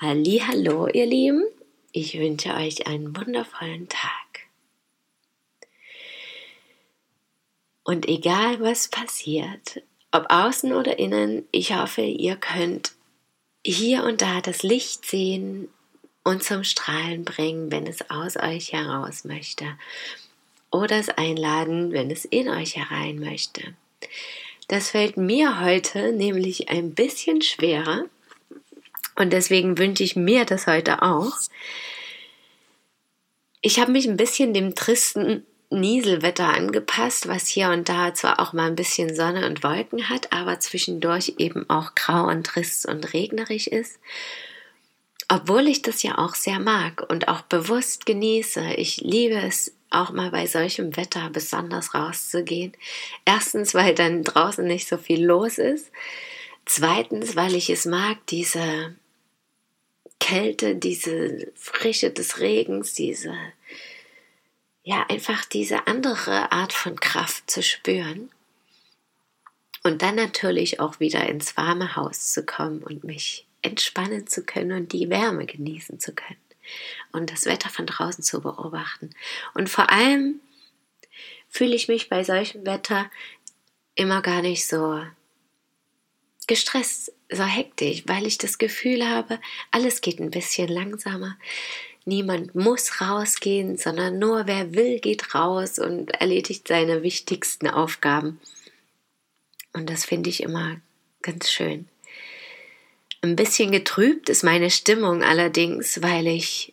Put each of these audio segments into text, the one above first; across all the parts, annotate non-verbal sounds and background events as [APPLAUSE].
Hallo, ihr Lieben. Ich wünsche euch einen wundervollen Tag. Und egal was passiert, ob außen oder innen, ich hoffe, ihr könnt hier und da das Licht sehen und zum Strahlen bringen, wenn es aus euch heraus möchte. Oder es einladen, wenn es in euch herein möchte. Das fällt mir heute nämlich ein bisschen schwerer, und deswegen wünsche ich mir das heute auch. Ich habe mich ein bisschen dem tristen Nieselwetter angepasst, was hier und da zwar auch mal ein bisschen Sonne und Wolken hat, aber zwischendurch eben auch grau und trist und regnerisch ist. Obwohl ich das ja auch sehr mag und auch bewusst genieße. Ich liebe es auch mal bei solchem Wetter besonders rauszugehen. Erstens, weil dann draußen nicht so viel los ist. Zweitens, weil ich es mag, diese Kälte, diese Frische des Regens, diese, ja, einfach diese andere Art von Kraft zu spüren. Und dann natürlich auch wieder ins warme Haus zu kommen und mich entspannen zu können und die Wärme genießen zu können und das Wetter von draußen zu beobachten. Und vor allem fühle ich mich bei solchem Wetter immer gar nicht so gestresst, so hektisch, weil ich das Gefühl habe, alles geht ein bisschen langsamer. Niemand muss rausgehen, sondern nur wer will, geht raus und erledigt seine wichtigsten Aufgaben. Und das finde ich immer ganz schön. Ein bisschen getrübt ist meine Stimmung allerdings, weil ich,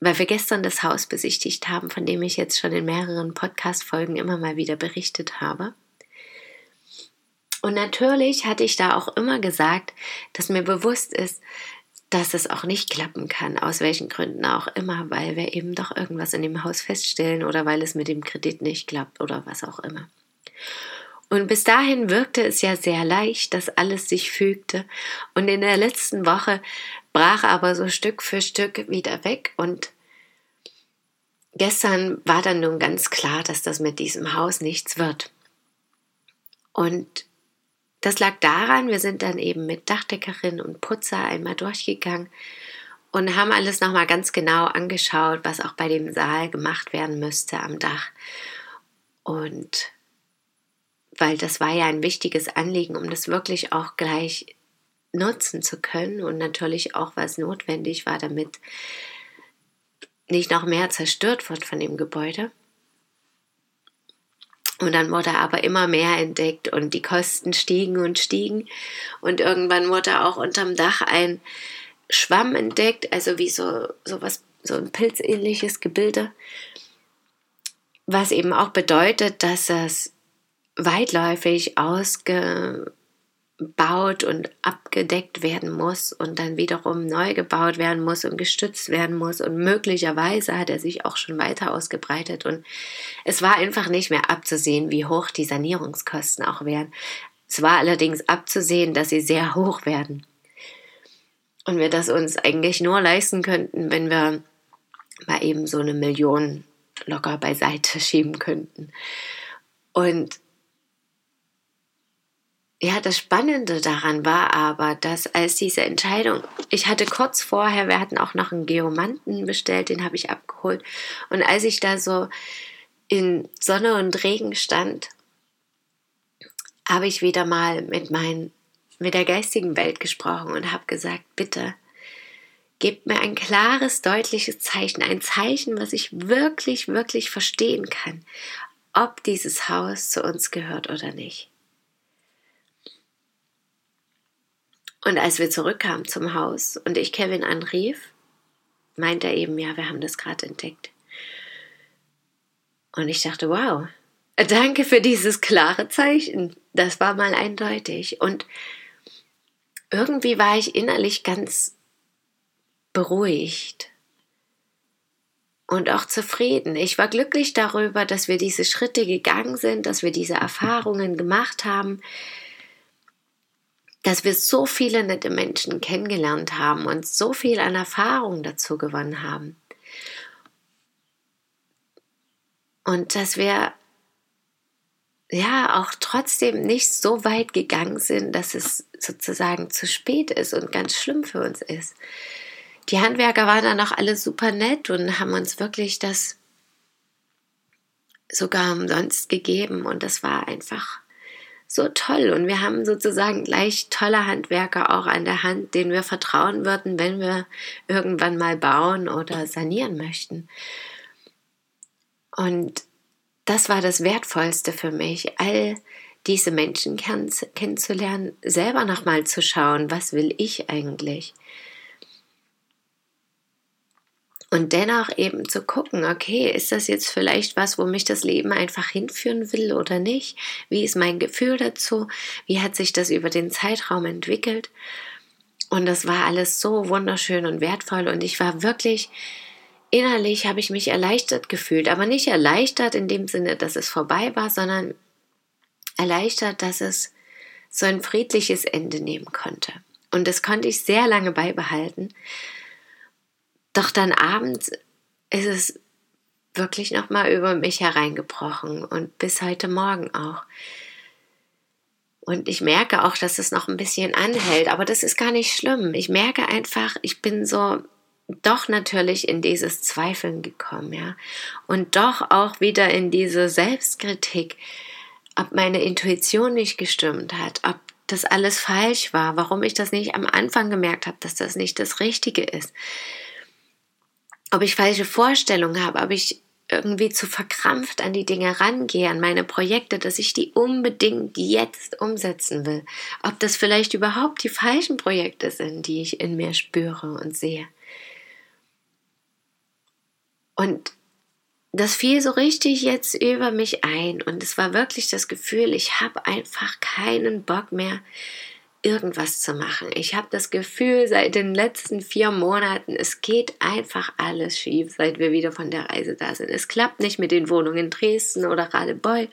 weil wir gestern das Haus besichtigt haben, von dem ich jetzt schon in mehreren Podcast-Folgen immer mal wieder berichtet habe. Und natürlich hatte ich da auch immer gesagt, dass mir bewusst ist, dass es auch nicht klappen kann, aus welchen Gründen auch immer, weil wir eben doch irgendwas in dem Haus feststellen oder weil es mit dem Kredit nicht klappt oder was auch immer. Und bis dahin wirkte es ja sehr leicht, dass alles sich fügte. Und in der letzten Woche brach aber so Stück für Stück wieder weg. Und gestern war dann nun ganz klar, dass das mit diesem Haus nichts wird. Und das lag daran, wir sind dann eben mit Dachdeckerin und Putzer einmal durchgegangen und haben alles nochmal ganz genau angeschaut, was auch bei dem Saal gemacht werden müsste am Dach. Und weil das war ja ein wichtiges Anliegen, um das wirklich auch gleich nutzen zu können und natürlich auch was notwendig war, damit nicht noch mehr zerstört wird von dem Gebäude. Und dann wurde aber immer mehr entdeckt und die Kosten stiegen und stiegen. Und irgendwann wurde auch unterm Dach ein Schwamm entdeckt, also wie so, so was, so ein pilzähnliches Gebilde, was eben auch bedeutet, dass es weitläufig ausge, baut und abgedeckt werden muss und dann wiederum neu gebaut werden muss und gestützt werden muss und möglicherweise hat er sich auch schon weiter ausgebreitet und es war einfach nicht mehr abzusehen, wie hoch die Sanierungskosten auch wären. Es war allerdings abzusehen, dass sie sehr hoch werden und wir das uns eigentlich nur leisten könnten, wenn wir mal eben so eine Million locker beiseite [LAUGHS] schieben könnten. Und ja, das Spannende daran war aber, dass als diese Entscheidung, ich hatte kurz vorher, wir hatten auch noch einen Geomanten bestellt, den habe ich abgeholt. Und als ich da so in Sonne und Regen stand, habe ich wieder mal mit meinen, mit der geistigen Welt gesprochen und habe gesagt, bitte, gebt mir ein klares, deutliches Zeichen, ein Zeichen, was ich wirklich, wirklich verstehen kann, ob dieses Haus zu uns gehört oder nicht. Und als wir zurückkamen zum Haus und ich Kevin anrief, meint er eben, ja, wir haben das gerade entdeckt. Und ich dachte, wow, danke für dieses klare Zeichen. Das war mal eindeutig. Und irgendwie war ich innerlich ganz beruhigt und auch zufrieden. Ich war glücklich darüber, dass wir diese Schritte gegangen sind, dass wir diese Erfahrungen gemacht haben, dass wir so viele nette Menschen kennengelernt haben und so viel an Erfahrung dazu gewonnen haben. Und dass wir ja auch trotzdem nicht so weit gegangen sind, dass es sozusagen zu spät ist und ganz schlimm für uns ist. Die Handwerker waren dann auch alle super nett und haben uns wirklich das sogar umsonst gegeben und das war einfach so toll und wir haben sozusagen gleich tolle Handwerker auch an der Hand, denen wir vertrauen würden, wenn wir irgendwann mal bauen oder sanieren möchten. Und das war das Wertvollste für mich, all diese Menschen kennenzulernen, selber nochmal zu schauen, was will ich eigentlich? Und dennoch eben zu gucken, okay, ist das jetzt vielleicht was, wo mich das Leben einfach hinführen will oder nicht? Wie ist mein Gefühl dazu? Wie hat sich das über den Zeitraum entwickelt? Und das war alles so wunderschön und wertvoll und ich war wirklich innerlich habe ich mich erleichtert gefühlt, aber nicht erleichtert in dem Sinne, dass es vorbei war, sondern erleichtert, dass es so ein friedliches Ende nehmen konnte. Und das konnte ich sehr lange beibehalten. Doch dann abends ist es wirklich nochmal über mich hereingebrochen und bis heute Morgen auch. Und ich merke auch, dass es noch ein bisschen anhält, aber das ist gar nicht schlimm. Ich merke einfach, ich bin so doch natürlich in dieses Zweifeln gekommen, ja. Und doch auch wieder in diese Selbstkritik, ob meine Intuition nicht gestimmt hat, ob das alles falsch war, warum ich das nicht am Anfang gemerkt habe, dass das nicht das Richtige ist. Ob ich falsche Vorstellungen habe, ob ich irgendwie zu verkrampft an die Dinge rangehe, an meine Projekte, dass ich die unbedingt jetzt umsetzen will. Ob das vielleicht überhaupt die falschen Projekte sind, die ich in mir spüre und sehe. Und das fiel so richtig jetzt über mich ein und es war wirklich das Gefühl, ich habe einfach keinen Bock mehr, irgendwas zu machen. Ich habe das Gefühl, seit den letzten vier Monaten, es geht einfach alles schief, seit wir wieder von der Reise da sind. Es klappt nicht mit den Wohnungen in Dresden oder Radebeul,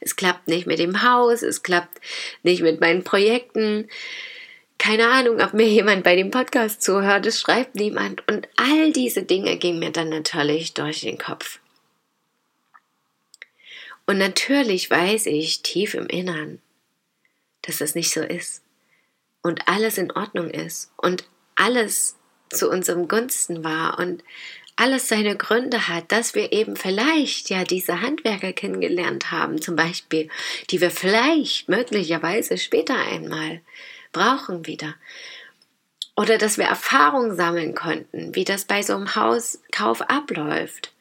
es klappt nicht mit dem Haus, es klappt nicht mit meinen Projekten keine Ahnung, ob mir jemand bei dem Podcast zuhört, es schreibt niemand. Und all diese Dinge gingen mir dann natürlich durch den Kopf. Und natürlich weiß ich tief im Innern, dass es nicht so ist. Und alles in Ordnung ist. Und alles zu unserem Gunsten war. Und alles seine Gründe hat, dass wir eben vielleicht ja diese Handwerker kennengelernt haben, zum Beispiel, die wir vielleicht möglicherweise später einmal brauchen wieder. Oder dass wir Erfahrung sammeln konnten, wie das bei so einem Hauskauf abläuft.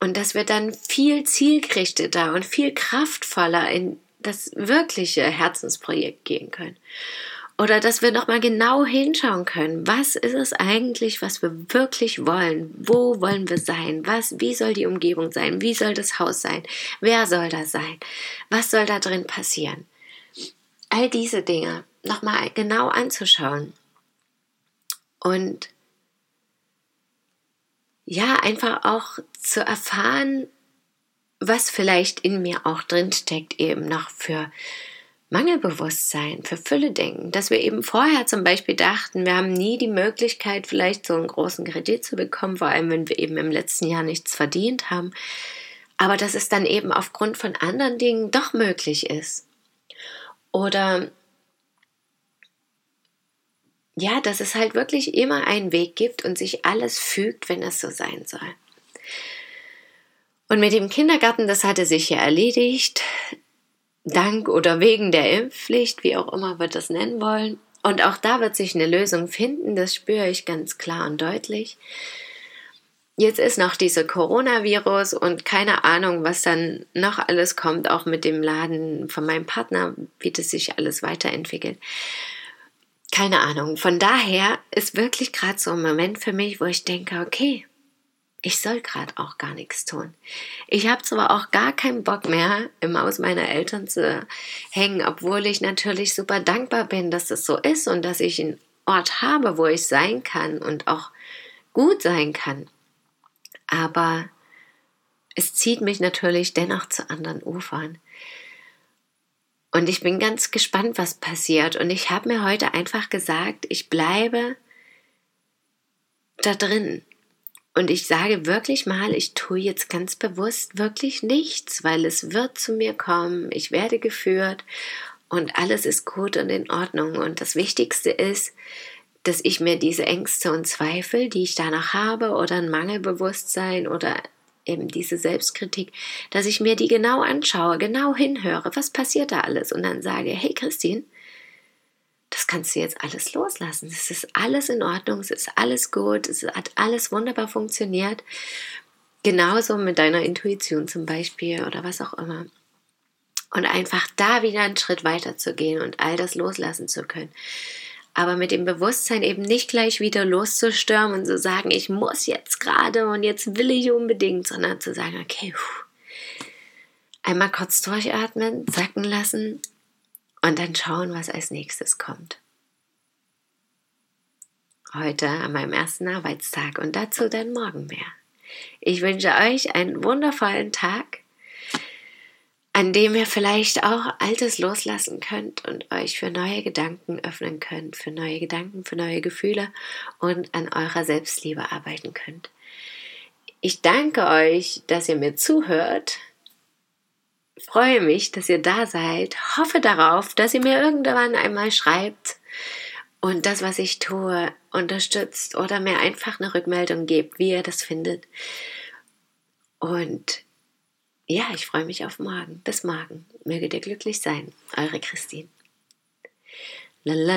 Und dass wir dann viel zielgerichteter und viel kraftvoller in das wirkliche Herzensprojekt gehen können. Oder dass wir nochmal genau hinschauen können, was ist es eigentlich, was wir wirklich wollen? Wo wollen wir sein? Was, wie soll die Umgebung sein? Wie soll das Haus sein? Wer soll da sein? Was soll da drin passieren? all diese Dinge nochmal genau anzuschauen. Und ja, einfach auch zu erfahren, was vielleicht in mir auch drin steckt, eben noch für Mangelbewusstsein, für Fülle denken, dass wir eben vorher zum Beispiel dachten, wir haben nie die Möglichkeit, vielleicht so einen großen Kredit zu bekommen, vor allem wenn wir eben im letzten Jahr nichts verdient haben, aber dass es dann eben aufgrund von anderen Dingen doch möglich ist. Oder ja, dass es halt wirklich immer einen Weg gibt und sich alles fügt, wenn es so sein soll. Und mit dem Kindergarten, das hatte sich ja erledigt, dank oder wegen der Impfpflicht, wie auch immer wir das nennen wollen. Und auch da wird sich eine Lösung finden, das spüre ich ganz klar und deutlich. Jetzt ist noch dieser Coronavirus und keine Ahnung, was dann noch alles kommt, auch mit dem Laden von meinem Partner, wie das sich alles weiterentwickelt. Keine Ahnung. Von daher ist wirklich gerade so ein Moment für mich, wo ich denke, okay, ich soll gerade auch gar nichts tun. Ich habe zwar auch gar keinen Bock mehr, im Haus meiner Eltern zu hängen, obwohl ich natürlich super dankbar bin, dass das so ist und dass ich einen Ort habe, wo ich sein kann und auch gut sein kann. Aber es zieht mich natürlich dennoch zu anderen Ufern. Und ich bin ganz gespannt, was passiert. Und ich habe mir heute einfach gesagt, ich bleibe da drin. Und ich sage wirklich mal, ich tue jetzt ganz bewusst wirklich nichts, weil es wird zu mir kommen, ich werde geführt und alles ist gut und in Ordnung. Und das Wichtigste ist, dass ich mir diese Ängste und Zweifel, die ich danach habe, oder ein Mangelbewusstsein oder eben diese Selbstkritik, dass ich mir die genau anschaue, genau hinhöre, was passiert da alles und dann sage, hey Christine, das kannst du jetzt alles loslassen. Es ist alles in Ordnung, es ist alles gut, es hat alles wunderbar funktioniert. Genauso mit deiner Intuition zum Beispiel oder was auch immer. Und einfach da wieder einen Schritt weiter zu gehen und all das loslassen zu können aber mit dem Bewusstsein eben nicht gleich wieder loszustürmen und zu sagen, ich muss jetzt gerade und jetzt will ich unbedingt, sondern zu sagen, okay, puh, einmal kurz durchatmen, sacken lassen und dann schauen, was als nächstes kommt. Heute an meinem ersten Arbeitstag und dazu dann morgen mehr. Ich wünsche euch einen wundervollen Tag an dem ihr vielleicht auch Altes loslassen könnt und euch für neue Gedanken öffnen könnt, für neue Gedanken, für neue Gefühle und an eurer Selbstliebe arbeiten könnt. Ich danke euch, dass ihr mir zuhört freue mich, dass ihr da seid, hoffe darauf, dass ihr mir irgendwann einmal schreibt und das, was ich tue, unterstützt oder mir einfach eine Rückmeldung gebt, wie ihr das findet. Und ja, ich freue mich auf morgen. Bis morgen. Möge ihr glücklich sein. Eure Christine. la